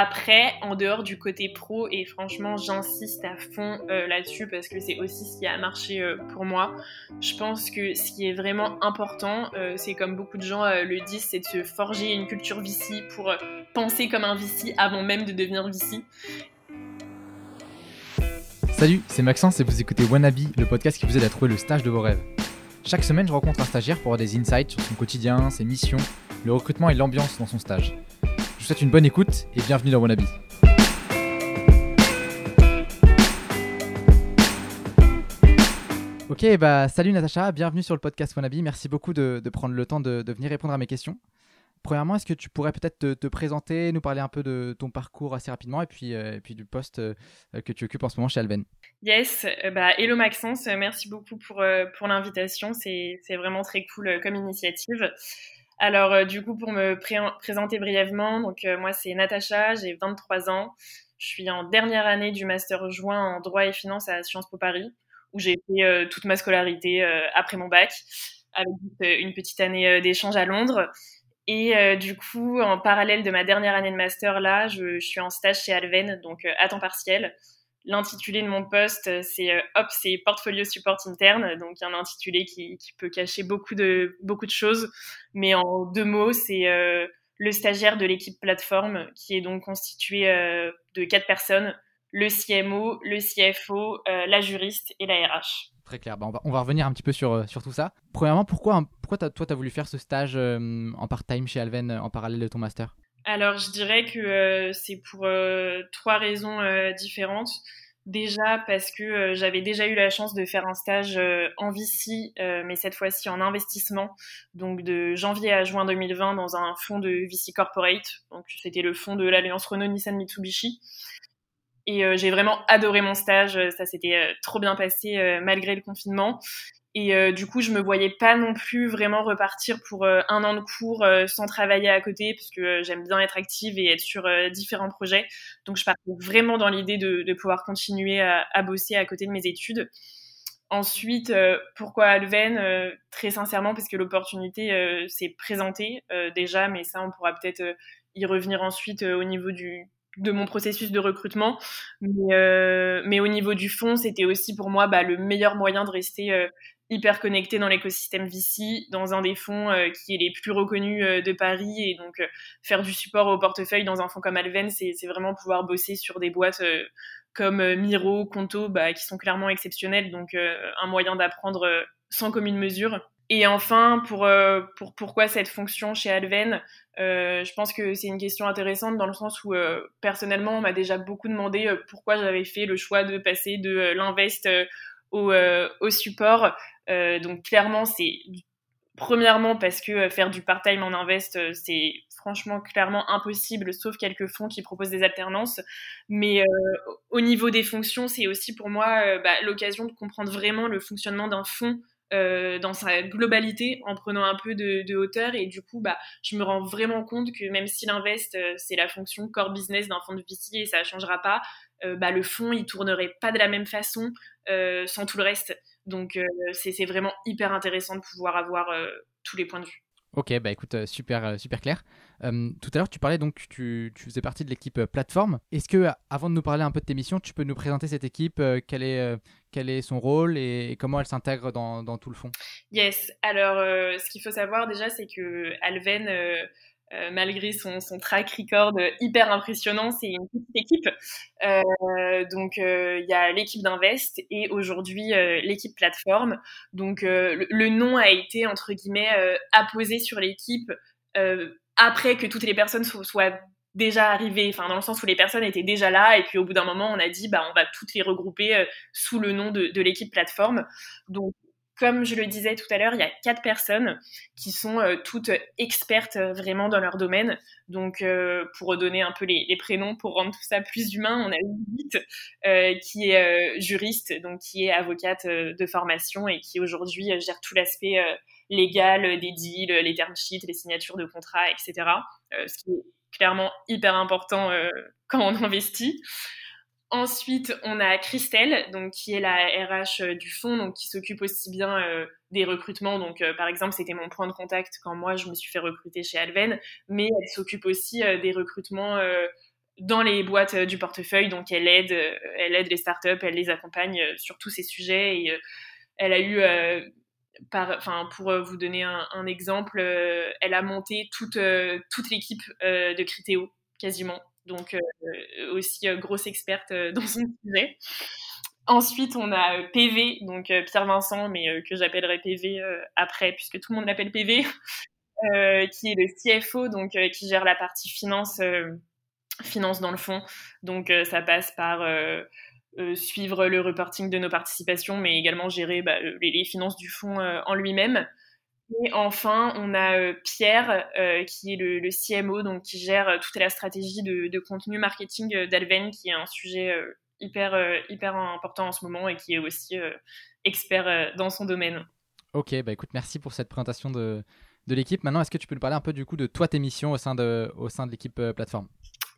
Après, en dehors du côté pro, et franchement, j'insiste à fond euh, là-dessus parce que c'est aussi ce qui a marché euh, pour moi. Je pense que ce qui est vraiment important, euh, c'est comme beaucoup de gens le disent, c'est de se forger une culture VC pour penser comme un VC avant même de devenir VC. Salut, c'est Maxence et vous écoutez Wannabe, le podcast qui vous aide à trouver le stage de vos rêves. Chaque semaine, je rencontre un stagiaire pour avoir des insights sur son quotidien, ses missions, le recrutement et l'ambiance dans son stage souhaite une bonne écoute et bienvenue dans Wannabe. Ok, bah salut Natacha, bienvenue sur le podcast Wannabe. Merci beaucoup de, prendre le temps de, venir répondre à mes questions. Premièrement, est-ce que tu pourrais peut-être te, présenter, nous parler un peu de ton parcours assez rapidement et puis, euh, du poste euh, que tu occupes en ce moment chez Alven? Yes, euh, bah, hello Maxence, merci beaucoup pour l'invitation, c'est vraiment très cool comme initiative. Alors, euh, du coup, pour me présenter brièvement, donc euh, moi, c'est Natacha, j'ai 23 ans. Je suis en dernière année du master joint en droit et finance à Sciences Po Paris, où j'ai fait euh, toute ma scolarité après mon bac, avec une petite année d'échange à Londres. Et du coup, en parallèle de ma dernière année de master, là, je suis en stage chez Alven, donc à temps partiel. L'intitulé de mon poste, c'est euh, hop, c'est portfolio support interne, donc un intitulé qui, peut cacher beaucoup de choses, mais en deux mots, c'est euh, le stagiaire de l'équipe plateforme qui est donc constitué euh, de quatre personnes le CMO, le CFO, la juriste et la RH. Très clair. Bah, on, va, revenir un petit peu sur, tout ça. Premièrement, pourquoi, pourquoi toi, tu as voulu faire ce stage en part-time chez Alven en parallèle de ton master? Alors, je dirais que euh, c'est pour euh, trois raisons euh, différentes. Déjà parce que j'avais déjà eu la chance de faire un stage en VC, mais cette fois-ci en investissement, donc de janvier à juin 2020 dans un fonds de VC Corporate. Donc c'était le fonds de l'alliance Renault-Nissan Mitsubishi. Et j'ai vraiment adoré mon stage, ça s'était trop bien passé malgré le confinement. Et euh, du coup, je me voyais pas non plus vraiment repartir pour euh, un an de cours euh, sans travailler à côté, parce que j'aime bien être active et être sur différents projets. Donc, je partais vraiment dans l'idée de, pouvoir continuer à, à, bosser à côté de mes études. Ensuite, pourquoi Alven Très sincèrement, parce que l'opportunité s'est présentée déjà, mais ça, on pourra peut-être y revenir ensuite au niveau du, de mon processus de recrutement. Mais, mais au niveau du fond, c'était aussi pour moi bah, le meilleur moyen de rester hyper connecté dans l'écosystème VC, dans un des fonds euh, qui est les plus reconnus euh, de Paris. Et donc, euh, faire du support au portefeuille dans un fonds comme Alven, c'est vraiment pouvoir bosser sur des boîtes comme Miro, Conto, bah, qui sont clairement exceptionnelles. Donc, un moyen d'apprendre sans commune mesure. Et enfin, pour, pour pourquoi cette fonction chez Alven, je pense que c'est une question intéressante dans le sens où personnellement, on m'a déjà beaucoup demandé pourquoi j'avais fait le choix de passer de l'invest au, au support. Euh, donc clairement, c'est premièrement parce que euh, faire du part-time en invest, euh, c'est franchement clairement impossible, sauf quelques fonds qui proposent des alternances. Mais au niveau des fonctions, c'est aussi pour moi bah, l'occasion de comprendre vraiment le fonctionnement d'un fonds dans sa globalité en prenant un peu de, hauteur et du coup bah je me rends vraiment compte que même si l'invest c'est la fonction core business d'un fonds de VC et ça ne changera pas bah le fonds il tournerait pas de la même façon sans tout le reste donc euh, c'est vraiment hyper intéressant de pouvoir avoir euh, tous les points de vue. Ok, bah écoute, euh, super, super clair. tout à l'heure, tu parlais donc, tu, tu faisais partie de l'équipe plateforme. Est-ce que, avant de nous parler un peu de tes missions, tu peux nous présenter cette équipe quel, est, quel est son rôle et, comment elle s'intègre dans, dans, tout le fond? Yes, alors ce qu'il faut savoir déjà, c'est que Alven euh, malgré son, son, track record hyper impressionnant, c'est une petite équipe. Euh, donc euh, il y a l'équipe d'Invest et aujourd'hui l'équipe plateforme. Donc le, nom a été entre guillemets apposé sur l'équipe après que toutes les personnes soient, déjà arrivées, enfin dans le sens où les personnes étaient déjà là et puis au bout d'un moment on a dit bah on va toutes les regrouper sous le nom de, de l'équipe plateforme. Donc comme je le disais tout à l'heure, il y a quatre personnes qui sont euh, toutes expertes euh, vraiment dans leur domaine. Donc, euh, pour redonner un peu les, prénoms, pour rendre tout ça plus humain, on a Judith, qui est juriste, donc qui est avocate de formation et qui aujourd'hui gère tout l'aspect légal des deals, les term sheets, les signatures de contrats, etc. ce qui est clairement hyper important quand on investit. Ensuite, on a Christelle, donc qui est la RH euh, du fonds, donc qui s'occupe aussi bien euh, des recrutements. Donc, euh, par exemple, c'était mon point de contact quand moi je me suis fait recruter chez Alven, mais elle s'occupe aussi des recrutements dans les boîtes du portefeuille. Donc, elle aide, elle aide les startups, elle les accompagne sur tous ces sujets. Et elle a eu, enfin, pour vous donner un, exemple, elle a monté toute, toute l'équipe de Critéo, quasiment. Donc, aussi grosse experte dans son sujet. Ensuite, on a PV, donc Pierre Vincent, mais que j'appellerai PV après, puisque tout le monde l'appelle PV, qui est le CFO, donc qui gère la partie finance finance dans le fond. Donc euh, ça passe par euh, euh, suivre le reporting de nos participations, mais également gérer bah, les, finances du fonds en lui-même. Et enfin, on a Pierre, qui est le, CMO, donc qui gère toute la stratégie de, contenu marketing d'Alven, qui est un sujet hyper, hyper important en ce moment et qui est aussi expert dans son domaine. Ok, bah écoute, merci pour cette présentation de, de l'équipe. Maintenant, est-ce que tu peux nous parler un peu du coup de toi, tes missions au sein de, au sein de l'équipe plateforme?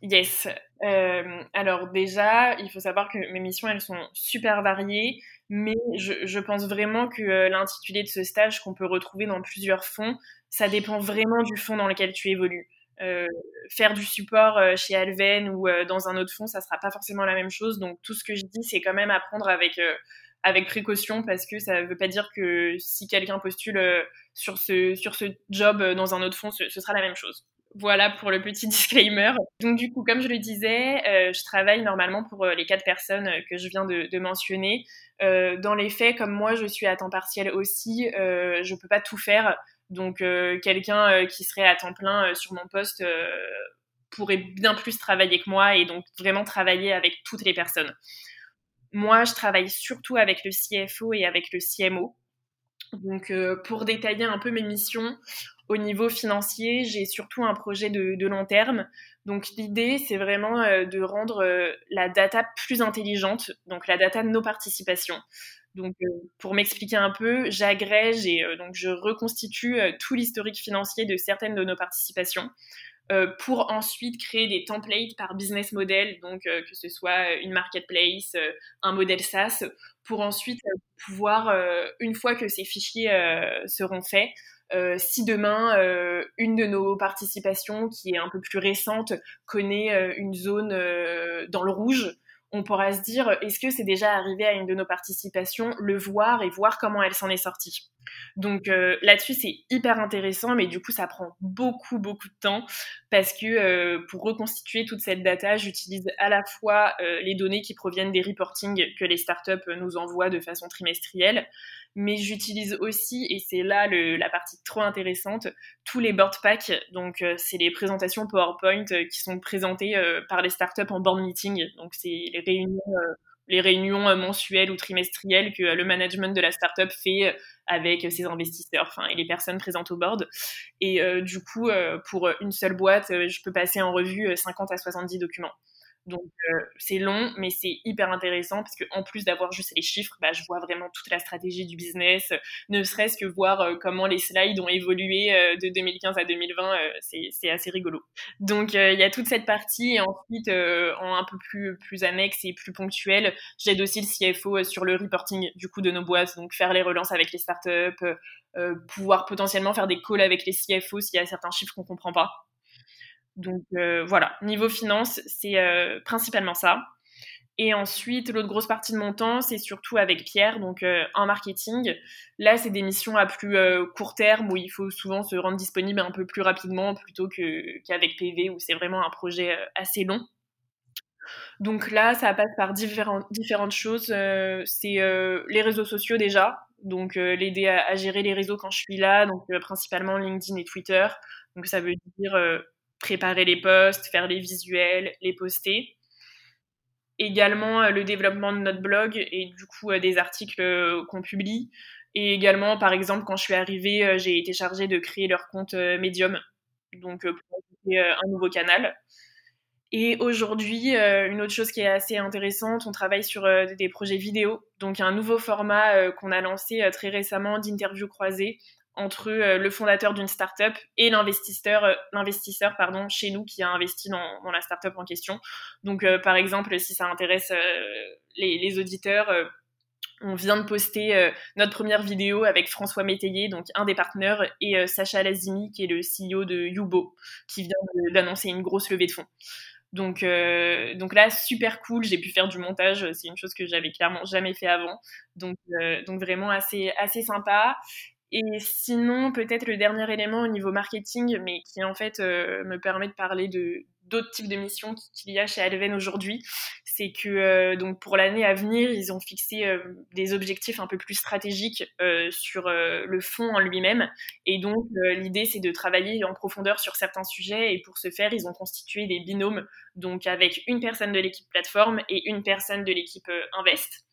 Yes. Euh, alors déjà, il faut savoir que mes missions, elles sont super variées, mais je, pense vraiment que euh, l'intitulé de ce stage qu'on peut retrouver dans plusieurs fonds, ça dépend vraiment du fonds dans lequel tu évolues. Euh, faire du support chez Alven ou dans un autre fonds, ça sera pas forcément la même chose. Donc tout ce que je dis, c'est quand même apprendre avec avec précaution parce que ça veut pas dire que si quelqu'un postule sur ce sur ce job dans un autre fonds, ce sera la même chose. Voilà pour le petit disclaimer. Donc du coup, comme je le disais, euh, je travaille normalement pour euh, les quatre personnes euh, que je viens de, mentionner. dans les faits, comme moi, je suis à temps partiel aussi, je peux pas tout faire. Donc quelqu'un qui serait à temps plein sur mon poste pourrait bien plus travailler que moi et donc vraiment travailler avec toutes les personnes. Moi, je travaille surtout avec le CFO et avec le CMO. Donc, pour détailler un peu mes missions, au niveau financier, j'ai surtout un projet de, long terme. Donc l'idée, c'est vraiment euh, de rendre euh, la data plus intelligente, donc la data de nos participations. Donc euh, pour m'expliquer un peu, j'agrège et donc je reconstitue tout l'historique financier de certaines de nos participations. Pour ensuite créer des templates par business model, donc que ce soit une marketplace, un modèle SaaS, pour ensuite pouvoir, une fois que ces fichiers seront faits, euh, si demain euh, une de nos participations qui est un peu plus récente connaît euh, une zone dans le rouge, on pourra se dire est-ce que c'est déjà arrivé à une de nos participations, le voir et voir comment elle s'en est sortie? Donc là-dessus c'est hyper intéressant, mais du coup ça prend beaucoup beaucoup de temps parce que pour reconstituer toute cette data, j'utilise à la fois les données qui proviennent des reportings que les startups nous envoient de façon trimestrielle, mais j'utilise aussi, et c'est là la partie trop intéressante, tous les board packs. Donc, euh, c'est les présentations PowerPoint euh, qui sont présentées euh, par les startups en board meeting. Donc, c'est réunions, les réunions mensuelles ou trimestrielles que le management de la startup fait avec ses investisseurs enfin, et les personnes présentes au board. Et du coup, pour une seule boîte, je peux passer en revue 50 à 70 documents. Donc euh, c'est long, mais c'est hyper intéressant parce que en plus d'avoir juste les chiffres, bah, je vois vraiment toute la stratégie du business, ne serait-ce que voir euh, comment les slides ont évolué euh, de 2015 à 2020, c'est assez rigolo. Donc il y a toute cette partie et ensuite en un peu plus plus annexe et plus ponctuel, j'aide aussi le CFO sur le reporting du coup de nos boîtes, donc faire les relances avec les startups, pouvoir potentiellement faire des calls avec les CFO s'il y a certains chiffres qu'on comprend pas. Donc euh, voilà, niveau finance, c'est euh, principalement ça. Et ensuite, l'autre grosse partie de mon temps, c'est surtout avec Pierre, donc euh, en marketing. Là, c'est des missions à plus court terme où il faut souvent se rendre disponible un peu plus rapidement plutôt qu'avec PV où c'est vraiment un projet assez long. Donc là, ça passe par différentes choses. c'est les réseaux sociaux déjà, donc l'aider à, gérer les réseaux quand je suis là, donc principalement LinkedIn et Twitter. Donc ça veut dire préparer les posts, faire les visuels, les poster. Également euh, le développement de notre blog et du coup euh, des articles euh, qu'on publie. Et également, par exemple, quand je suis arrivée, j'ai été chargée de créer leur compte Medium, donc pour un nouveau canal. Et aujourd'hui, une autre chose qui est assez intéressante, on travaille sur des projets vidéo, donc un nouveau format qu'on a lancé très récemment d'interview croisée entre euh, le fondateur d'une startup et l'investisseur, euh, l'investisseur pardon, chez nous qui a investi dans, la startup en question. Donc, euh, par exemple, si ça intéresse les, les, auditeurs, on vient de poster notre première vidéo avec François Métayer, donc un des partenaires, et Sacha Lazimi, qui est le CEO de Yubo, qui vient d'annoncer une grosse levée de fonds. Donc, donc là, super cool. J'ai pu faire du montage. C'est une chose que j'avais clairement jamais fait avant. Donc, donc vraiment assez, assez sympa. Et sinon, peut-être le dernier élément au niveau marketing, mais qui en fait me permet de parler de, d'autres types de missions qu'il y a chez Alven aujourd'hui, c'est que euh, donc pour l'année à venir, ils ont fixé euh, des objectifs un peu plus stratégiques euh, sur le fond en lui-même. Et donc l'idée, c'est de travailler en profondeur sur certains sujets. Et pour ce faire, ils ont constitué des binômes, donc avec une personne de l'équipe plateforme et une personne de l'équipe Invest.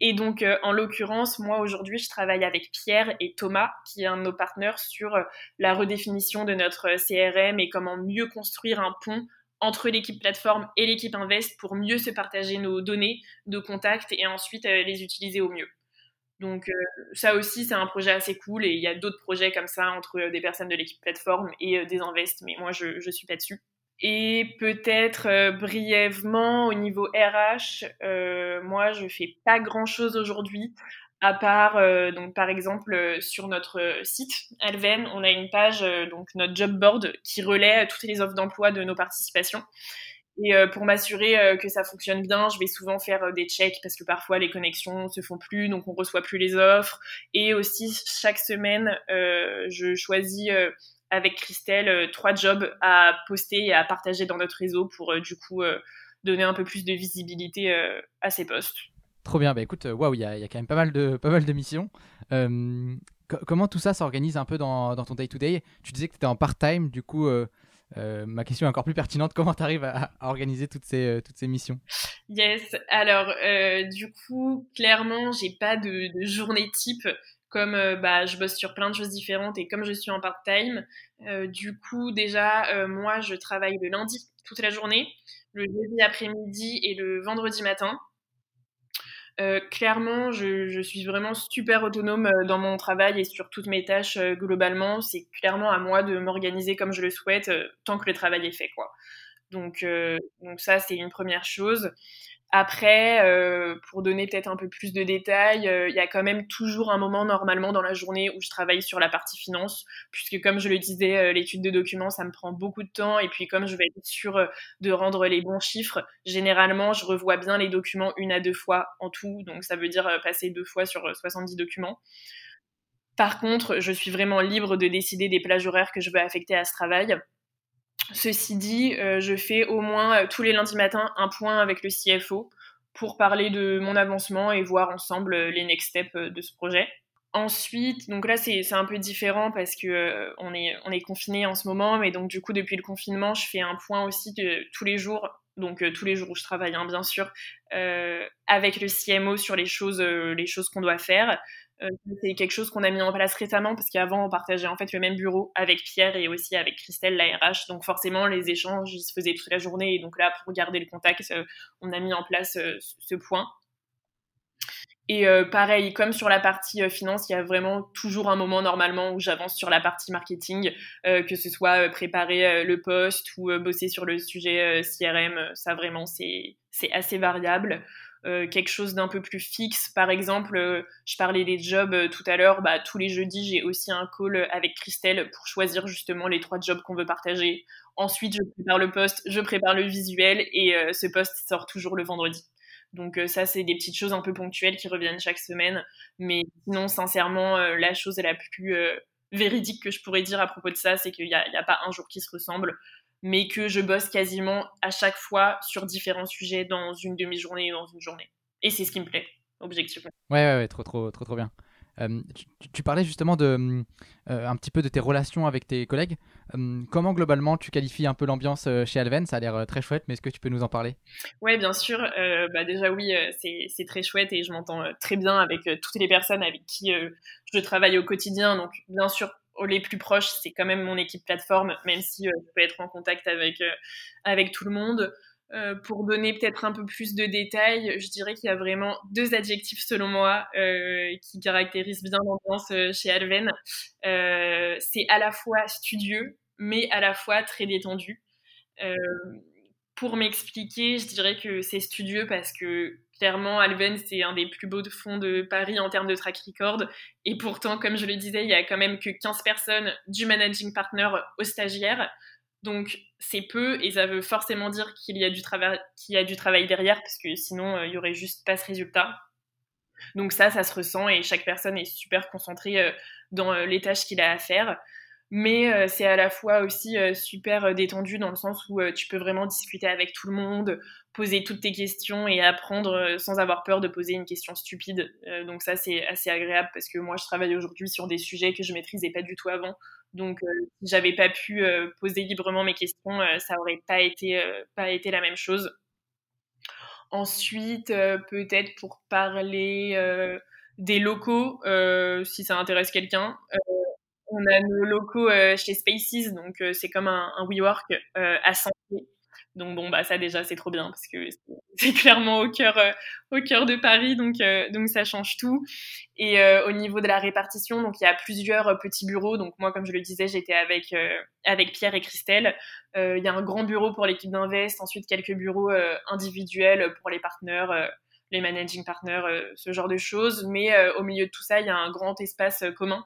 Et donc, euh, en l'occurrence, moi aujourd'hui, je travaille avec Pierre et Thomas, qui est un de nos partenaires, sur euh, la redéfinition de notre euh, CRM et comment mieux construire un pont entre l'équipe plateforme et l'équipe Invest pour mieux se partager nos données de contact et ensuite les utiliser au mieux. Donc ça aussi, c'est un projet assez cool et il y a d'autres projets comme ça entre des personnes de l'équipe plateforme et des Invest, mais moi, je ne suis pas dessus. Et peut-être euh, brièvement au niveau RH, euh, moi je fais pas grand chose aujourd'hui, à part euh, donc par exemple sur notre site Alven, on a une page donc notre job board qui relaie toutes les offres d'emploi de nos participations. Et pour m'assurer que ça fonctionne bien, je vais souvent faire des checks parce que parfois les connexions se font plus, donc on reçoit plus les offres. Et aussi chaque semaine, je choisis avec Christelle euh, trois jobs à poster et à partager dans notre réseau pour euh, du coup euh, donner un peu plus de visibilité à ces postes. Trop bien, bah écoute, waouh, il y, a quand même pas mal de, pas mal de missions. comment tout ça s'organise un peu dans, dans ton day-to-day? Tu disais que tu étais en part-time, du coup, ma question est encore plus pertinente. Comment tu arrives à, organiser toutes ces, toutes ces missions? Yes, alors du coup, clairement, j'ai pas de, de, journée type comme euh, bah, je bosse sur plein de choses différentes et comme je suis en part-time, euh, du coup déjà euh, moi je travaille le lundi toute la journée, le jeudi après-midi et le vendredi matin. clairement, je, suis vraiment super autonome dans mon travail et sur toutes mes tâches globalement. C'est clairement à moi de m'organiser comme je le souhaite tant que le travail est fait, quoi. Donc, donc ça, c'est une première chose. Après, euh, pour donner peut-être un peu plus de détails, euh, il y a quand même toujours un moment normalement dans la journée où je travaille sur la partie finance, puisque comme je le disais, euh, l'étude de documents, ça me prend beaucoup de temps, et puis comme je vais être sûre de rendre les bons chiffres, généralement, je revois bien les documents une à deux fois en tout, donc ça veut dire passer deux fois sur 70 documents. Par contre, je suis vraiment libre de décider des plages horaires que je veux affecter à ce travail. Ceci dit, euh, je fais au moins euh, tous les lundis matins un point avec le CFO pour parler de mon avancement et voir ensemble euh, les next steps de ce projet. Ensuite, donc là c'est un peu différent parce que on est on est confiné en ce moment, mais donc du coup depuis le confinement, je fais un point aussi tous les jours, donc tous les jours où je travaille hein, bien sûr, avec le CMO sur les choses qu'on doit faire. Euh, c'est quelque chose qu'on a mis en place récemment parce qu'avant on partageait en fait le même bureau avec Pierre et aussi avec Christelle, la RH. Donc forcément les échanges ils se faisaient toute la journée et donc là pour garder le contact, euh, on a mis en place euh, ce point. Et pareil, comme sur la partie finance, il y a vraiment toujours un moment normalement où j'avance sur la partie marketing, que ce soit préparer le poste ou bosser sur le sujet CRM. Ça vraiment c'est assez variable. Euh, quelque chose d'un peu plus fixe. Par exemple, euh, je parlais des jobs euh, tout à l'heure, bah, tous les jeudis, j'ai aussi un call avec Christelle pour choisir justement les trois jobs qu'on veut partager. Ensuite, je prépare le poste, je prépare le visuel et ce poste sort toujours le vendredi. Donc ça, c'est des petites choses un peu ponctuelles qui reviennent chaque semaine. Mais sinon, sincèrement, la chose la plus véridique que je pourrais dire à propos de ça, c'est qu'il n'y a, a, pas un jour qui se ressemble mais que je bosse quasiment à chaque fois sur différents sujets dans une demi-journée ou dans une journée. Et c'est ce qui me plaît, objectivement. Ouais, ouais, ouais trop, trop, trop, trop bien. Euh, tu, parlais justement de euh, un petit peu de tes relations avec tes collègues. Euh, comment globalement tu qualifies un peu l'ambiance chez Alven? Ça a l'air très chouette, mais est-ce que tu peux nous en parler? Ouais, bien sûr. bah déjà oui, c'est très chouette et je m'entends très bien avec toutes les personnes avec qui je travaille au quotidien. Donc bien sûr, les plus proches, c'est quand même mon équipe plateforme, même si euh, je peux être en contact avec, euh, avec tout le monde. Euh, pour donner peut-être un peu plus de détails, je dirais qu'il y a vraiment deux adjectifs selon moi qui caractérisent bien l'ambiance chez Alven. c'est à la fois studieux, mais à la fois très détendu. Pour m'expliquer, je dirais que c'est studieux parce que Clairement, Alven, c'est un des plus beaux fonds de Paris en termes de track record. Et pourtant, comme je le disais, il y a quand même que 15 personnes du managing partner aux stagiaires. Donc c'est peu et ça veut forcément dire qu'il y a du travail, qu'il y a du travail derrière parce que sinon il y aurait juste pas ce résultat. Donc ça, ça se ressent et chaque personne est super concentrée dans les tâches qu'il a à faire mais euh, c'est à la fois aussi euh, super euh, détendu dans le sens où tu peux vraiment discuter avec tout le monde, poser toutes tes questions et apprendre sans avoir peur de poser une question stupide. donc ça c'est assez agréable parce que moi je travaille aujourd'hui sur des sujets que je maîtrisais pas du tout avant. Donc si j'avais pas pu poser librement mes questions, ça aurait pas été pas été la même chose. Ensuite, peut-être pour parler des locaux, si ça intéresse quelqu'un. On a nos locaux euh, chez Spaces, donc euh, c'est comme un, WeWork euh, à santé. Donc bon, bah ça déjà c'est trop bien parce que c'est clairement au cœur, au cœur de Paris, donc donc ça change tout. Et au niveau de la répartition, donc il y a plusieurs petits bureaux. Donc moi, comme je le disais, j'étais avec avec Pierre et Christelle. Il y a un grand bureau pour l'équipe d'Invest, ensuite quelques bureaux individuels pour les partenaires les managing partners, ce genre de choses. Mais au milieu de tout ça, il y a un grand espace commun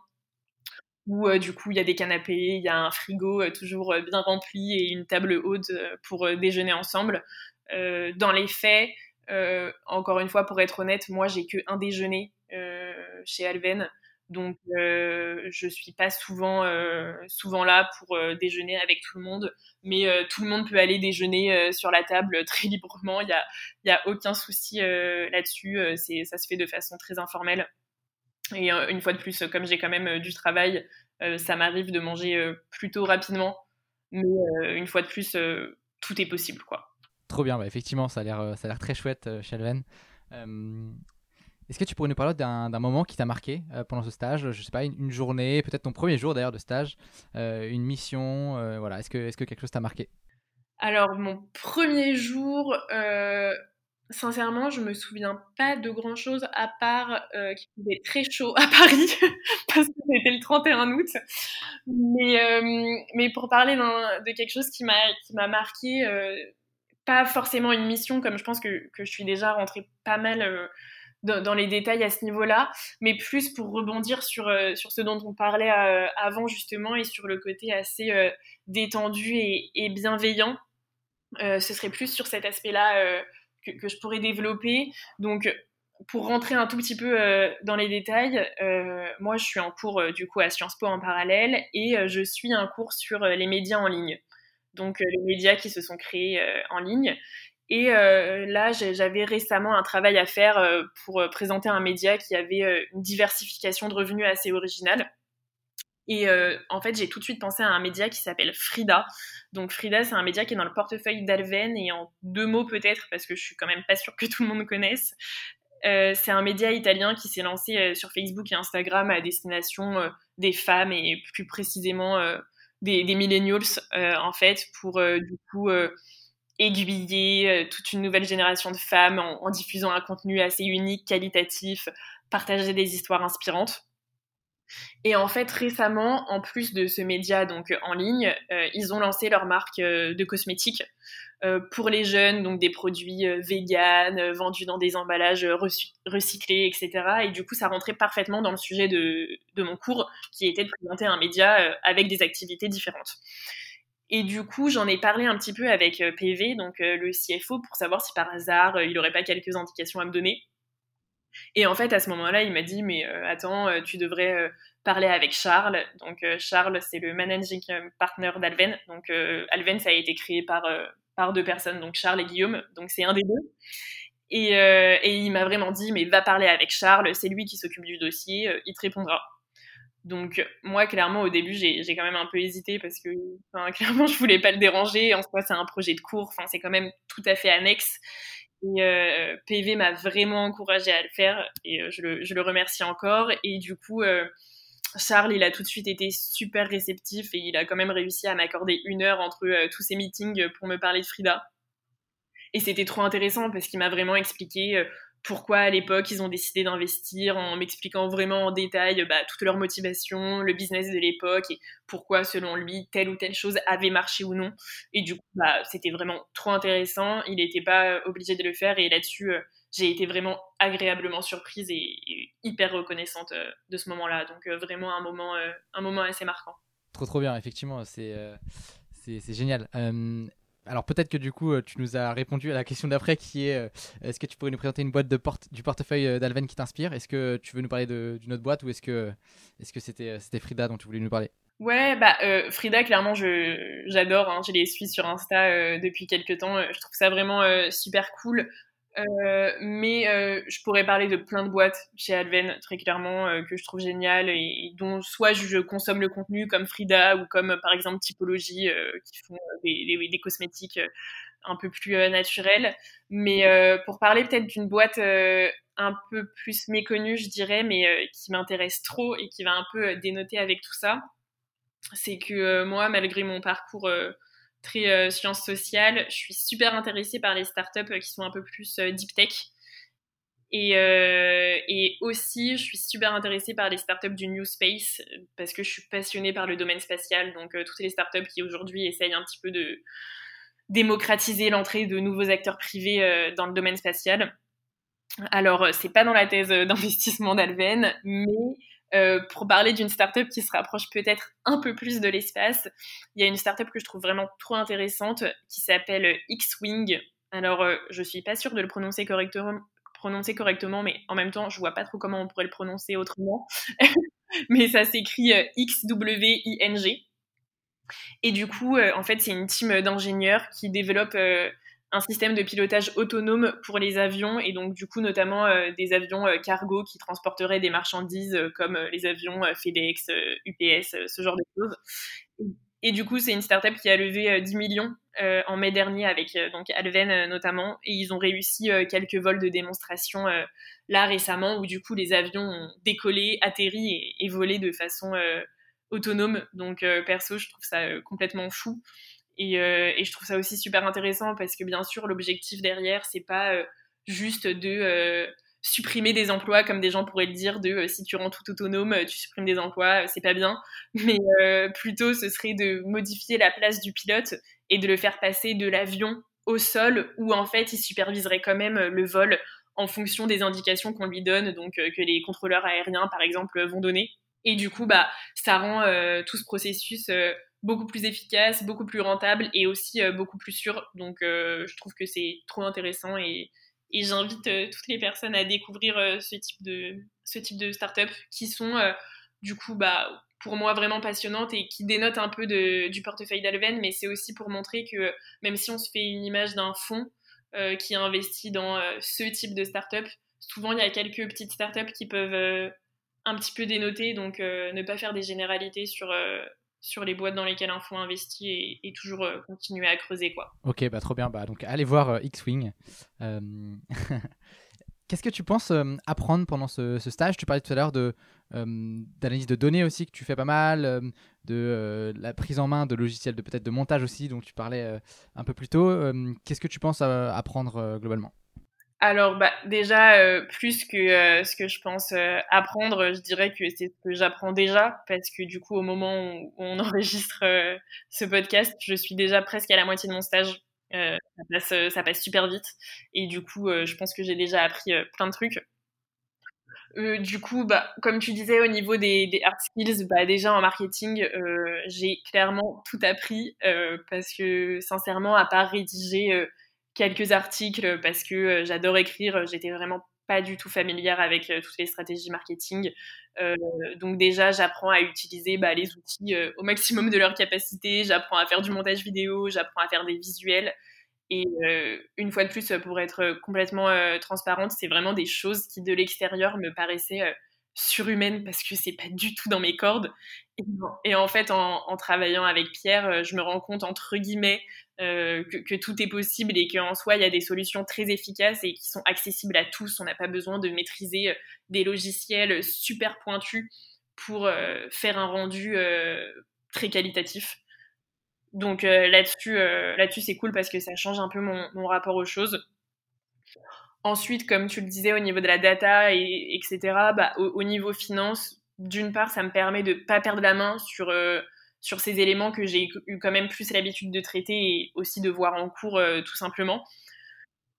où euh, du coup il y a des canapés, il y a un frigo euh, toujours euh, bien rempli et une table haute pour déjeuner ensemble. dans les faits, encore une fois pour être honnête, moi j'ai que un déjeuner chez Alven. Donc, je suis pas souvent, souvent là pour déjeuner avec tout le monde, mais tout le monde peut aller déjeuner sur la table très librement. Il n'y a, y a aucun souci là-dessus. ça se fait de façon très informelle. Et euh, une fois de plus, comme j'ai quand même euh, du travail, euh, ça m'arrive de manger plutôt rapidement. Mais une fois de plus, tout est possible, quoi. Trop bien, bah, effectivement, ça a l'air, ça a l'air très chouette, Shelven. Est-ce que tu pourrais nous parler d'un, moment qui t'a marqué pendant ce stage? Je sais pas, une, journée, peut-être ton premier jour d'ailleurs de stage, une mission, voilà. Est-ce que, est-ce que quelque chose t'a marqué? Alors, mon premier jour, Sincèrement, je me souviens pas de grand chose à part euh, qu'il faisait très chaud à Paris parce que c'était le 31 août. Mais, euh, mais pour parler de quelque chose qui m'a marqué, euh, pas forcément une mission comme je pense que, je suis déjà rentrée pas mal dans, les détails à ce niveau-là, mais plus pour rebondir sur sur ce dont on parlait avant justement et sur le côté assez détendu et bienveillant. ce serait plus sur cet aspect-là que, je pourrais développer. Donc, pour rentrer un tout petit peu euh, dans les détails, euh, moi je suis en cours euh, du coup à Sciences Po en parallèle et je suis un cours sur les médias en ligne. Donc les médias qui se sont créés en ligne. Et là, j'avais récemment un travail à faire pour présenter un média qui avait une diversification de revenus assez originale. Et euh, en fait, j'ai tout de suite pensé à un média qui s'appelle Frida. Donc Frida, c'est un média qui est dans le portefeuille d'Alven et en deux mots peut-être, parce que je suis quand même pas sûre que tout le monde connaisse. Euh, c'est un média italien qui s'est lancé euh, sur Facebook et Instagram à destination des femmes et plus précisément des, millennials en fait pour du coup aiguiller toute une nouvelle génération de femmes en diffusant un contenu assez unique, qualitatif, partager des histoires inspirantes. Et en fait, récemment, en plus de ce média donc en ligne, euh, ils ont lancé leur marque euh, de cosmétiques euh, pour les jeunes, donc des produits véganes vendus dans des emballages recyclés, etc. Et du coup, ça rentrait parfaitement dans le sujet de, de mon cours, qui était de présenter un média avec des activités différentes. Et du coup, j'en ai parlé un petit peu avec PV, donc le CFO, pour savoir si par hasard il n'aurait pas quelques indications à me donner. Et en fait, à ce moment-là, il m'a dit, mais euh, attends, euh, tu devrais euh, parler avec Charles. Donc Charles, c'est le managing partner d'Alven. Donc Alven, ça a été créé par, par deux personnes, donc Charles et Guillaume. Donc c'est un des deux. Et, il m'a vraiment dit, mais va parler avec Charles, c'est lui qui s'occupe du dossier, il te répondra. Donc moi, clairement, au début, j'ai quand même un peu hésité parce que, clairement, je voulais pas le déranger. En soi, c'est un projet de cours, c'est quand même tout à fait annexe. Et euh, PV m'a vraiment encouragé à le faire et euh, je, le, remercie encore. Et du coup, euh, Charles, il a tout de suite été super réceptif et il a quand même réussi à m'accorder une heure entre tous ces meetings pour me parler de Frida. Et c'était trop intéressant parce qu'il m'a vraiment expliqué pourquoi à l'époque ils ont décidé d'investir en m'expliquant vraiment en détail bah, toute leur motivation, le business de l'époque et pourquoi selon lui telle ou telle chose avait marché ou non. Et du coup, bah, c'était vraiment trop intéressant. Il n'était pas obligé de le faire et là-dessus, euh, j'ai été vraiment agréablement surprise et, hyper reconnaissante euh, de ce moment-là. Donc euh, vraiment un moment, un moment assez marquant. Trop trop bien, effectivement, c'est c'est génial. Alors peut-être que du coup tu nous as répondu à la question d'après qui est est-ce que tu pourrais nous présenter une boîte de porte, du portefeuille d'Alven qui t'inspire? Est-ce que tu veux nous parler d'une autre boîte ou est-ce que est-ce que c'était c'était Frida dont tu voulais nous parler? Ouais, bah Frida, clairement, je j'adore. Hein, je les suis sur Insta depuis quelques temps. Je trouve ça vraiment super cool. Euh, mais euh, je pourrais parler de plein de boîtes chez Adven, très clairement, euh, que je trouve géniales et, dont soit je, consomme le contenu comme Frida ou comme par exemple Typologie qui font des, des, des cosmétiques un peu plus naturels. Mais pour parler peut-être d'une boîte un peu plus méconnue, je dirais, mais qui m'intéresse trop et qui va un peu dénoter avec tout ça, c'est que moi, malgré mon parcours très euh, sciences sociales. Je suis super intéressée par les startups euh, qui sont un peu plus euh, deep tech. Et, et, aussi, je suis super intéressée par les startups du New Space parce que je suis passionnée par le domaine spatial. Donc, toutes les startups qui aujourd'hui essayent un petit peu de démocratiser l'entrée de nouveaux acteurs privés dans le domaine spatial. Alors, c'est pas dans la thèse d'investissement d'Alven, mais euh, pour parler d'une startup qui se rapproche peut-être un peu plus de l'espace, il y a une startup que je trouve vraiment trop intéressante qui s'appelle X-Wing. Alors, euh, je suis pas sûre de le prononcer correctement, prononcer correctement, mais en même temps, je vois pas trop comment on pourrait le prononcer autrement. mais ça s'écrit euh, X-W-I-N-G. Et du coup, en fait, c'est une team d'ingénieurs qui développe un système de pilotage autonome pour les avions et donc du coup notamment euh, des avions euh, cargo qui transporteraient des marchandises euh, comme les avions FedEx, UPS, ce genre de choses. Et, du coup, c'est une startup qui a levé 10 millions en mai dernier avec donc Alven notamment et ils ont réussi quelques vols de démonstration là récemment où du coup les avions ont décollé, atterri et, et volé de façon autonome. Donc perso, je trouve ça complètement fou. Euh, et, je trouve ça aussi super intéressant parce que bien sûr, l'objectif derrière, c'est pas euh, juste de euh, supprimer des emplois comme des gens pourraient le dire de si tu rends tout autonome, tu supprimes des emplois, c'est pas bien. Mais plutôt, ce serait de modifier la place du pilote et de le faire passer de l'avion au sol où en fait, il superviserait quand même le vol en fonction des indications qu'on lui donne, donc que les contrôleurs aériens, par exemple, vont donner. Et du coup, bah, ça rend tout ce processus beaucoup plus efficace, beaucoup plus rentable et aussi euh, beaucoup plus sûr. Donc euh, je trouve que c'est trop intéressant et, j'invite euh, toutes les personnes à découvrir ce type de ce type start-up qui sont du coup bah pour moi vraiment passionnantes et qui dénotent un peu du portefeuille d'Alven, mais c'est aussi pour montrer que même si on se fait une image d'un fonds qui investit dans ce type de start-up, souvent il y a quelques petites start-up qui peuvent un petit peu dénoter, donc ne pas faire des généralités sur sur les boîtes dans lesquelles un fonds investit et, toujours euh, continuer à creuser. Quoi. Ok, bah, trop bien. Bah, donc allez voir euh, X-Wing. Euh, qu'est-ce que tu penses apprendre pendant ce, stage? Tu parlais tout à l'heure d'analyse de données aussi, que tu fais pas mal, de la prise en main de logiciels de peut-être de montage aussi, dont tu parlais un peu plus tôt. qu'est-ce que tu penses apprendre globalement? Alors, bah, déjà, euh, plus que euh, ce que je pense euh, apprendre, je dirais que c'est ce que j'apprends déjà, parce que du coup, au moment où, on enregistre ce podcast, je suis déjà presque à la moitié de mon stage. Ça passe, super vite. Et du coup, je pense que j'ai déjà appris plein de trucs. du coup, bah, comme tu disais, au niveau des, des hard skills, bah, déjà en marketing, j'ai clairement tout appris parce que sincèrement, à part rédiger quelques articles parce que euh, j'adore écrire. J'étais vraiment pas du tout familière avec euh, toutes les stratégies marketing. Euh, donc déjà, j'apprends à utiliser bah, les outils au maximum de leur capacité. J'apprends à faire du montage vidéo, j'apprends à faire des visuels. Et une fois de plus, pour être complètement transparente, c'est vraiment des choses qui de l'extérieur me paraissaient surhumaines parce que c'est pas du tout dans mes cordes. Et, en fait, en, travaillant avec Pierre, je me rends compte entre guillemets euh, que, tout est possible et qu'en soi, il y a des solutions très efficaces et qui sont accessibles à tous. On n'a pas besoin de maîtriser euh, des logiciels super pointus pour euh, faire un rendu très qualitatif. Donc là-dessus, là-dessus c'est cool parce que ça change un peu mon, rapport aux choses. Ensuite, comme tu le disais, au niveau de la data, et, etc., bah, au, au, niveau finance, d'une part, ça me permet de ne pas perdre la main sur sur ces éléments que j'ai eu quand même plus l'habitude de traiter et aussi de voir en cours euh, tout simplement.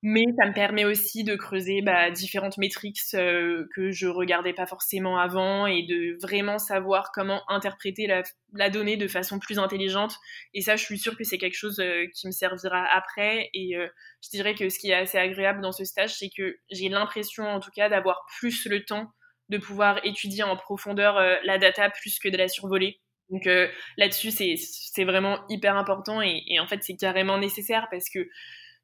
Mais ça me permet aussi de creuser bah, différentes métriques euh, que je regardais pas forcément avant et de vraiment savoir comment interpréter la, donnée de façon plus intelligente. Et ça, je suis sûre que c'est quelque chose euh, qui me servira après. Et euh, je dirais que ce qui est assez agréable dans ce stage, c'est que j'ai l'impression, en tout cas, d'avoir plus le temps de pouvoir étudier en profondeur la data plus que de la survoler. Donc là-dessus, c'est vraiment hyper important et, et en fait, c'est carrément nécessaire parce que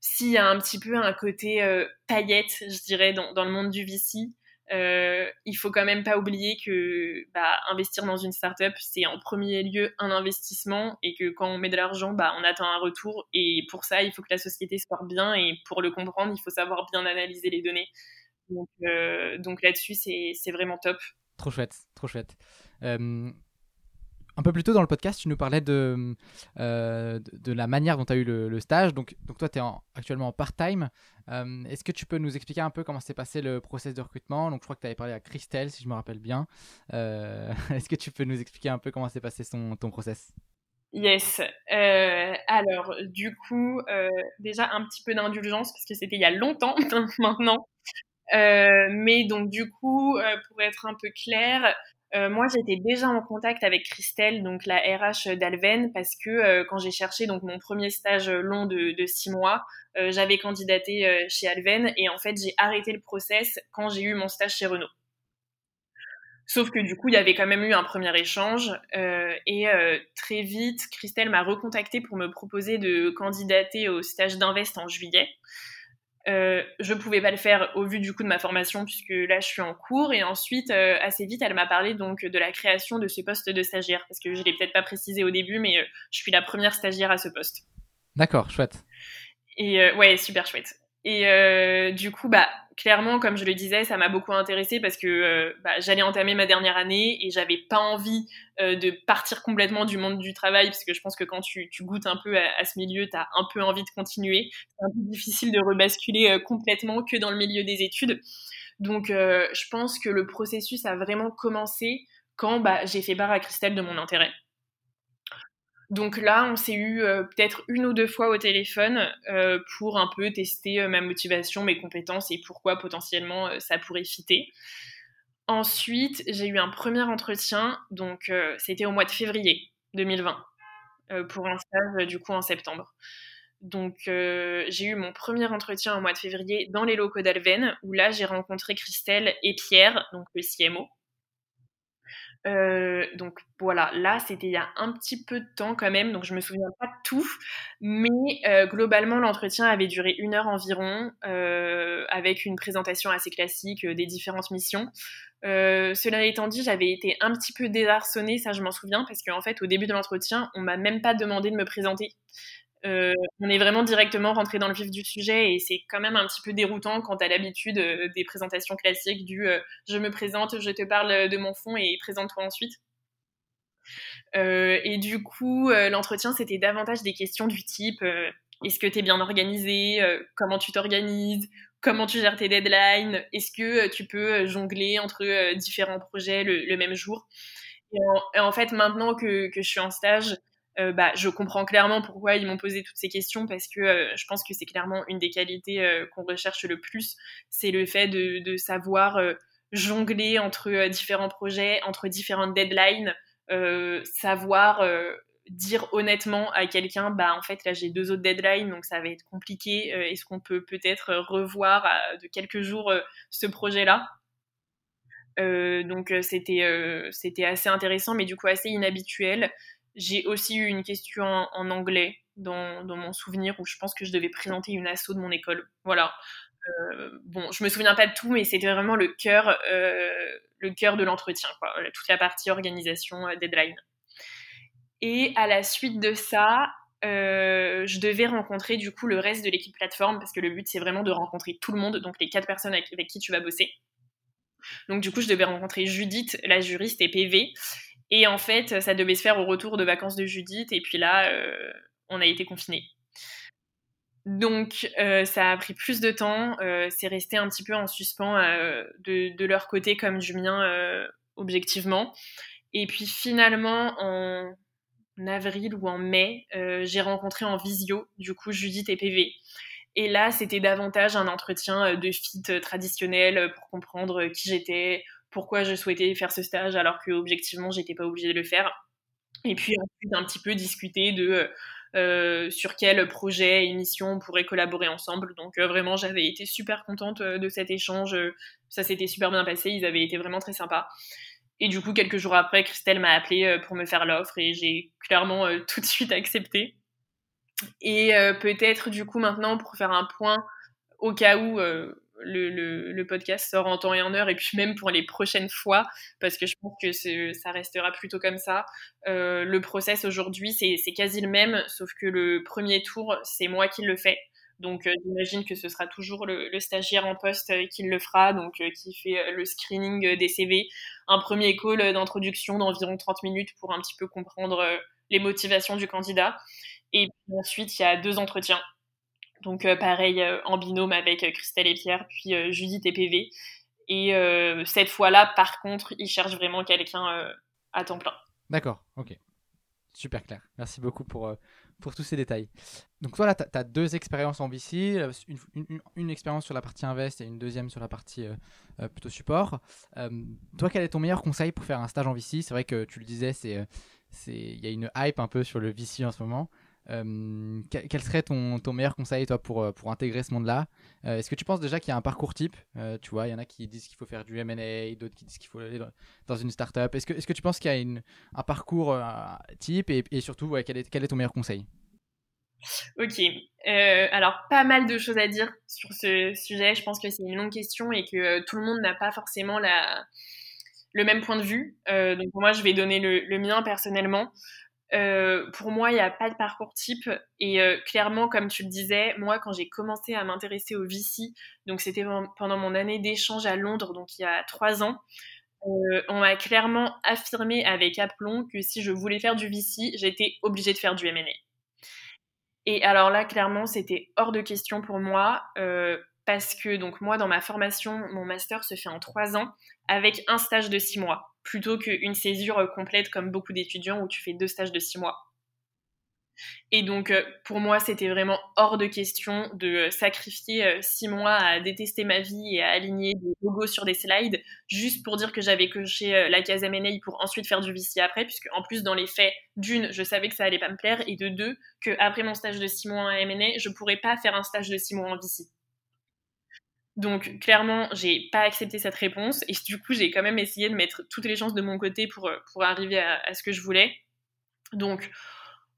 s'il y a un petit peu un côté euh, paillette, je dirais, dans, le monde du VC, euh, il faut quand même pas oublier que bah, investir dans une startup, c'est en premier lieu un investissement et que quand on met de l'argent, bah, on attend un retour. Et pour ça, il faut que la société se porte bien et pour le comprendre, il faut savoir bien analyser les données. Donc, euh, donc là-dessus, c'est vraiment top. Trop chouette, trop chouette. Un peu plus tôt dans le podcast, tu nous parlais de, euh, de, la manière dont tu as eu le, stage. Donc, donc toi, tu es actuellement en part-time. Euh, est-ce que tu peux nous expliquer un peu comment s'est passé le process de recrutement? Donc, je crois que tu avais parlé à Christelle, si je me rappelle bien. Euh, est-ce que tu peux nous expliquer un peu comment s'est passé ton process? Yes. alors, du coup, déjà un petit peu d'indulgence, parce que c'était il y a longtemps maintenant. mais donc, du coup, pour être un peu clair, euh, moi, j'étais déjà en contact avec Christelle, donc la RH d'Alven, parce que euh, quand j'ai cherché mon premier stage long de, de six mois, euh, j'avais candidaté chez Alven et en fait j'ai arrêté le process quand j'ai eu mon stage chez Renault. Sauf que du coup, il y avait quand même eu un premier échange et très vite, Christelle m'a recontacté pour me proposer de candidater au stage d'Invest en juillet. Euh, je pouvais pas le faire au vu du coup de ma formation puisque là je suis en cours et ensuite euh, assez vite elle m'a parlé donc de la création de ce poste de stagiaire parce que je l'ai peut-être pas précisé au début mais euh, je suis la première stagiaire à ce poste. D'accord, chouette. Et ouais, super chouette. Et du coup bah clairement, comme je le disais, ça m'a beaucoup intéressée parce que euh, bah, j'allais entamer ma dernière année et j'avais pas envie euh, de partir complètement du monde du travail parce que je pense que quand tu, goûtes un peu à, ce milieu, tu un peu envie de continuer. C'est un peu difficile de rebasculer euh, complètement que dans le milieu des études. Donc, je pense que le processus a vraiment commencé quand bah, j'ai fait part à Christelle de mon intérêt. Donc là, on s'est eu euh, peut-être une ou deux fois au téléphone euh, pour un peu tester euh, ma motivation, mes compétences et pourquoi potentiellement ça pourrait fitter. Ensuite, j'ai eu un premier entretien, donc c'était au mois de février 2020 pour un stage du coup en septembre. Donc j'ai eu mon premier entretien au mois de février dans les locaux d'Alven où là j'ai rencontré Christelle et Pierre, donc le CMO. Euh, donc voilà, là c'était il y a un petit peu de temps quand même, donc je me souviens pas de tout, mais euh, globalement l'entretien avait duré une heure environ, euh, avec une présentation assez classique des différentes missions. cela étant dit, j'avais été un petit peu désarçonnée, ça je m'en souviens, parce qu'en fait au début de l'entretien, on m'a même pas demandé de me présenter. Euh, on est vraiment directement rentré dans le vif du sujet et c'est quand même un petit peu déroutant quand as l'habitude euh, des présentations classiques du euh, je me présente, je te parle de mon fond et présente-toi ensuite. et du coup, l'entretien, c'était davantage des questions du type est-ce que tu es bien organisé Comment tu t'organises Comment tu gères tes deadlines Est-ce que tu peux jongler entre différents projets le, même jour et en, fait, maintenant que je suis en stage, euh, bah, je comprends clairement pourquoi ils m'ont posé toutes ces questions parce que euh, je pense que c'est clairement une des qualités euh, qu'on recherche le plus, c'est le fait de, savoir jongler entre différents projets, entre différentes deadlines, savoir dire honnêtement à quelqu'un, bah en fait là j'ai deux autres deadlines donc ça va être compliqué. Est-ce qu'on peut peut-être revoir de quelques jours ce projet-là? Donc c'était c'était assez intéressant mais du coup assez inhabituel. J'ai aussi eu une question en, anglais dans, mon souvenir où je pense que je devais présenter une asso de mon école. Voilà. Euh, bon, je me souviens pas de tout, mais c'était vraiment le cœur, euh, le cœur de l'entretien, quoi. Toute la partie organisation, euh, deadline. Et à la suite de ça, je devais rencontrer du coup le reste de l'équipe plateforme parce que le but c'est vraiment de rencontrer tout le monde, donc les quatre personnes avec qui tu vas bosser. Donc du coup, je devais rencontrer Judith, la juriste, et PV. Et en fait, ça devait se faire au retour de vacances de Judith. Et puis là, euh, on a été confinés. Donc, euh, ça a pris plus de temps. Euh, c'est resté un petit peu en suspens de, de, leur côté comme du mien, objectivement. Et puis finalement, en avril ou en mai, j'ai rencontré en visio, du coup, Judith et PV. Et là, c'était davantage un entretien de fit traditionnel pour comprendre qui j'étais, pourquoi je souhaitais faire ce stage alors que objectivement j'étais pas obligée de le faire. Et puis ensuite un petit peu discuter de euh, sur quel projet et mission on pourrait collaborer ensemble. Donc euh, vraiment, j'avais été super contente euh, de cet échange. Ça s'était super bien passé. Ils avaient été vraiment très sympas. Et du coup, quelques jours après, Christelle m'a appelé pour me faire l'offre et j'ai clairement tout de suite accepté. Et peut-être du coup maintenant pour faire un point au cas où le, podcast sort en temps et en heure, et puis même pour les prochaines fois, parce que je pense que ça restera plutôt comme ça. Euh, le process aujourd'hui, c'est quasi le même, sauf que le premier tour, c'est moi qui le fais. Donc euh, j'imagine que ce sera toujours le, stagiaire en poste euh, qui le fera, donc qui fait le screening des CV, un premier call d'introduction d'environ 30 minutes pour un petit peu comprendre les motivations du candidat. Et ensuite, il y a deux entretiens donc euh, pareil euh, en binôme avec euh, Christelle et Pierre, puis Judith et PV. Et cette fois-là, par contre, ils cherchent vraiment quelqu'un à temps plein. D'accord, ok. Super clair. Merci beaucoup pour, pour tous ces détails. Donc toi, là, tu as, deux expériences en VC, une, expérience sur la partie invest et une deuxième sur la partie plutôt support. toi, quel est ton meilleur conseil pour faire un stage en VC C'est vrai que tu le disais, il y a une hype un peu sur le VC en ce moment. Euh, quel serait ton, meilleur conseil, toi, pour, euh, pour intégrer ce monde-là? Euh, Est-ce que tu penses déjà qu'il y a un parcours type? Tu vois, il y en a qui disent qu'il faut faire du M&A, d'autres qui disent qu'il faut aller dans une startup. Est-ce que, est-ce que tu penses qu'il y a un parcours type? Et, surtout, quel, est, quel est ton meilleur conseil? Ok, alors pas mal de choses à dire sur ce sujet. Je pense que c'est une longue question et que tout le monde n'a pas forcément la, le même point de vue. donc moi, je vais donner le, le mien personnellement. Euh, pour moi, il n'y a pas de parcours type. Et euh, clairement, comme tu le disais, moi, quand j'ai commencé à m'intéresser au VC, donc c'était pendant mon année d'échange à Londres, donc il y a trois ans, euh, on m'a clairement affirmé avec aplomb que si je voulais faire du VC, j'étais obligée de faire du M&A. Et alors là, clairement, c'était hors de question pour moi parce que donc moi, dans ma formation, mon master se fait en trois ans avec un stage de six mois plutôt qu'une césure euh, complète comme beaucoup d'étudiants où tu fais deux stages de six mois. Et donc, euh, pour moi, c'était vraiment hors de question de euh, sacrifier six mois à détester ma vie et à aligner des logos sur des slides juste pour dire que j'avais coché la case M&A pour ensuite faire du VC après, puisque en plus, dans les faits, d'une, je savais que ça allait pas me plaire, et de deux, que après mon stage de six mois en M&A, je pourrais pas faire un stage de six mois en VC. Donc clairement, j'ai pas accepté cette réponse et du coup, j'ai quand même essayé de mettre toutes les chances de mon côté pour, euh, arriver à, ce que je voulais. Donc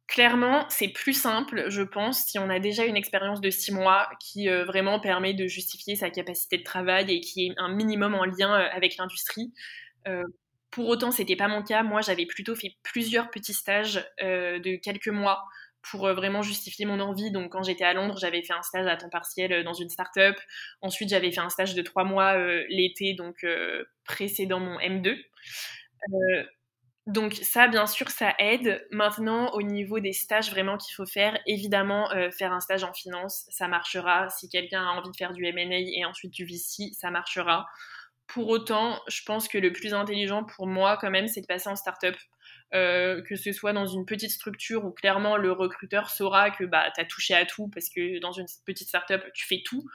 clairement, c'est plus simple, je pense, si on a déjà une expérience de six mois qui euh, vraiment permet de justifier sa capacité de travail et qui est un minimum en lien euh, avec l'industrie. pour autant, c'était pas mon cas. Moi, j'avais plutôt fait plusieurs petits stages de quelques mois pour euh, vraiment justifier mon envie. Donc, quand j'étais à Londres, j'avais fait un stage à temps partiel euh, dans une start-up. Ensuite, j'avais fait un stage de trois mois euh, l'été, donc précédant mon M2. donc, ça, bien sûr, ça aide. Maintenant, au niveau des stages vraiment qu'il faut faire, évidemment, faire un stage en finance, ça marchera. Si quelqu'un a envie de faire du M&A et ensuite du VC, ça marchera. Pour autant, je pense que le plus intelligent pour moi, quand même, c'est de passer en start-up. Euh, que ce soit dans une petite structure où clairement le recruteur saura que bah, tu as touché à tout parce que dans une petite startup, tu fais tout.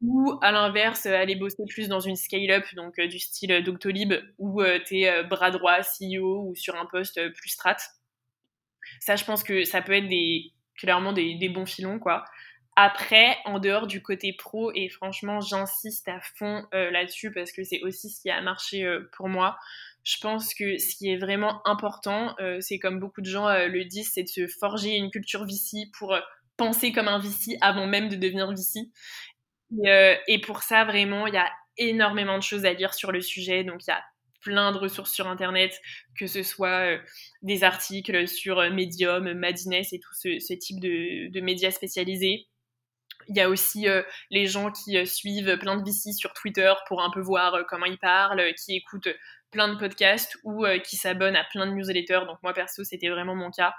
Ou à l'inverse, aller bosser plus dans une scale-up, donc euh, du style Doctolib, où euh, tu es bras droit, CEO ou sur un poste plus strat. Ça, je pense que ça peut être clairement des, des bons filons, quoi. Après, en dehors du côté pro, et franchement, j'insiste à fond là-dessus parce que c'est aussi ce qui a marché pour moi, je pense que ce qui est vraiment important, euh, c'est comme beaucoup de gens euh, le disent, c'est de se forger une culture VC pour euh, penser comme un VC avant même de devenir VC. Et, pour ça, vraiment, il y a énormément de choses à lire sur le sujet. Donc, il y a plein de ressources sur Internet, que ce soit des articles sur Medium, Madines et tout ce, type de, de, médias spécialisés. Il y a aussi les gens qui suivent plein de VC sur Twitter pour un peu voir comment ils parlent, qui écoutent plein de podcasts ou euh, qui s'abonnent à plein de newsletters. Donc moi perso, c'était vraiment mon cas.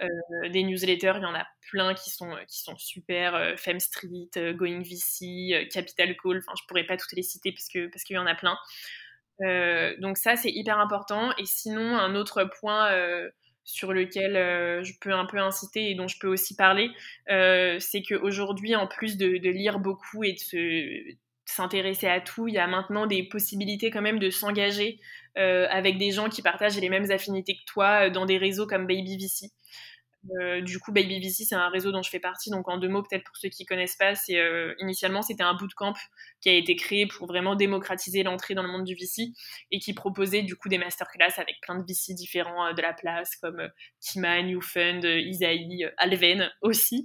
Euh, des newsletters, il y en a plein qui sont, qui sont super, euh, Fem Street, Going VC, Capital Call, enfin je pourrais pas toutes les citer parce que parce qu'il y en a plein. donc ça c'est hyper important. Et sinon un autre point sur lequel je peux un peu inciter et dont je peux aussi parler, c'est qu'aujourd'hui, en plus de, de, lire beaucoup et de se s'intéresser à tout. Il y a maintenant des possibilités quand même de s'engager euh, avec des gens qui partagent les mêmes affinités que toi euh, dans des réseaux comme Baby VC. Euh, du coup, Baby VC, c'est un réseau dont je fais partie. Donc, en deux mots, peut-être pour ceux qui connaissent pas, c'est initialement c'était un bootcamp qui a été créé pour vraiment démocratiser l'entrée dans le monde du VC et qui proposait du coup des masterclass avec plein de VC différents de la place, comme Kima, Newfund, Isaïe, Alven aussi.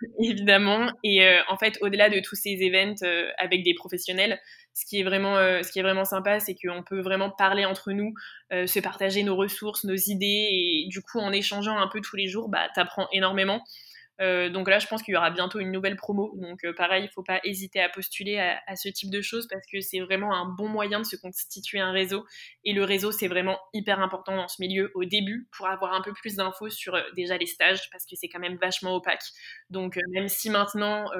évidemment. Et euh, en fait, au-delà de tous ces events euh, avec des professionnels, ce qui est vraiment, euh, ce qui est vraiment sympa, c'est qu'on peut vraiment parler entre nous, se partager nos ressources, nos idées, et du coup, en échangeant un peu tous les jours, bah, t'apprends énormément. Euh, donc là, je pense qu'il y aura bientôt une nouvelle promo. Donc euh, pareil, il ne faut pas hésiter à postuler à, ce type de choses parce que c'est vraiment un bon moyen de se constituer un réseau. Et le réseau, c'est vraiment hyper important dans ce milieu au début pour avoir un peu plus d'infos sur euh, déjà les stages parce que c'est quand même vachement opaque. Donc même si maintenant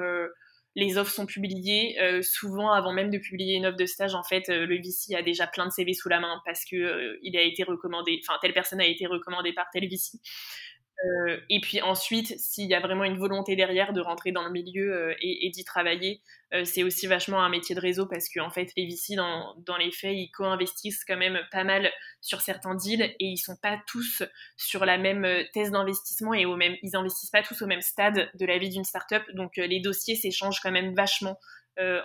les offres sont publiées, souvent avant même de publier une offre de stage, en fait, le VC a déjà plein de CV sous la main parce que il a été recommandé, enfin telle personne a été recommandée par tel VC. Euh, et puis ensuite, s'il y a vraiment une volonté derrière de rentrer dans le milieu euh, et, d'y travailler, euh, c'est aussi vachement un métier de réseau parce qu'en en fait, les VC, dans, dans les faits, ils co-investissent quand même pas mal sur certains deals et ils sont pas tous sur la même thèse d'investissement et au même, ils investissent pas tous au même stade de la vie d'une startup. Donc les dossiers s'échangent quand même vachement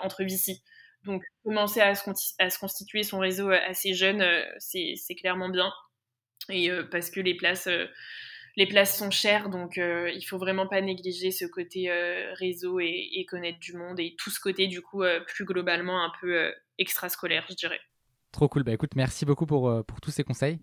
entre VC. Donc commencer à se, à se, constituer son réseau assez jeune, c'est clairement bien. Et parce que les places les places sont chères, donc euh, il faut vraiment pas négliger ce côté euh, réseau et, connaître du monde et tout ce côté du coup euh, plus globalement un peu extrascolaire, je dirais. Trop cool. Bah écoute, merci beaucoup pour tous ces conseils.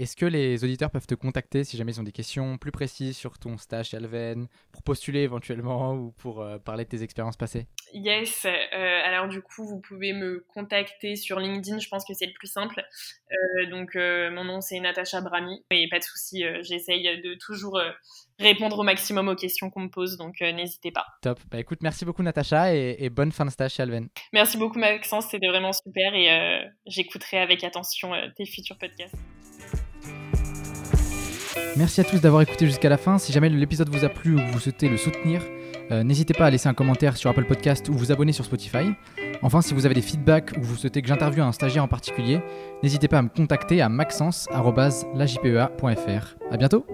Est-ce que les auditeurs peuvent te contacter si jamais ils ont des questions plus précises sur ton stage chez Alven, pour postuler éventuellement ou pour parler de tes expériences passées? Yes, euh, alors du coup, vous pouvez me contacter sur LinkedIn, je pense que c'est le plus simple. Euh, donc, euh, mon nom, c'est Natacha Brami. Et pas de souci, j'essaye de toujours répondre au maximum aux questions qu'on me pose, donc n'hésitez pas. Top. Bah écoute, merci beaucoup Natacha et, bonne fin de stage chez Alven. Merci beaucoup Maxence, c'était vraiment super et j'écouterai avec attention tes futurs podcasts. Merci à tous d'avoir écouté jusqu'à la fin. Si jamais l'épisode vous a plu ou vous souhaitez le soutenir, euh, n'hésitez pas à laisser un commentaire sur Apple Podcast ou vous abonner sur Spotify. Enfin, si vous avez des feedbacks ou vous souhaitez que j'interviewe un stagiaire en particulier, n'hésitez pas à me contacter à maxence.lajpea.fr. A bientôt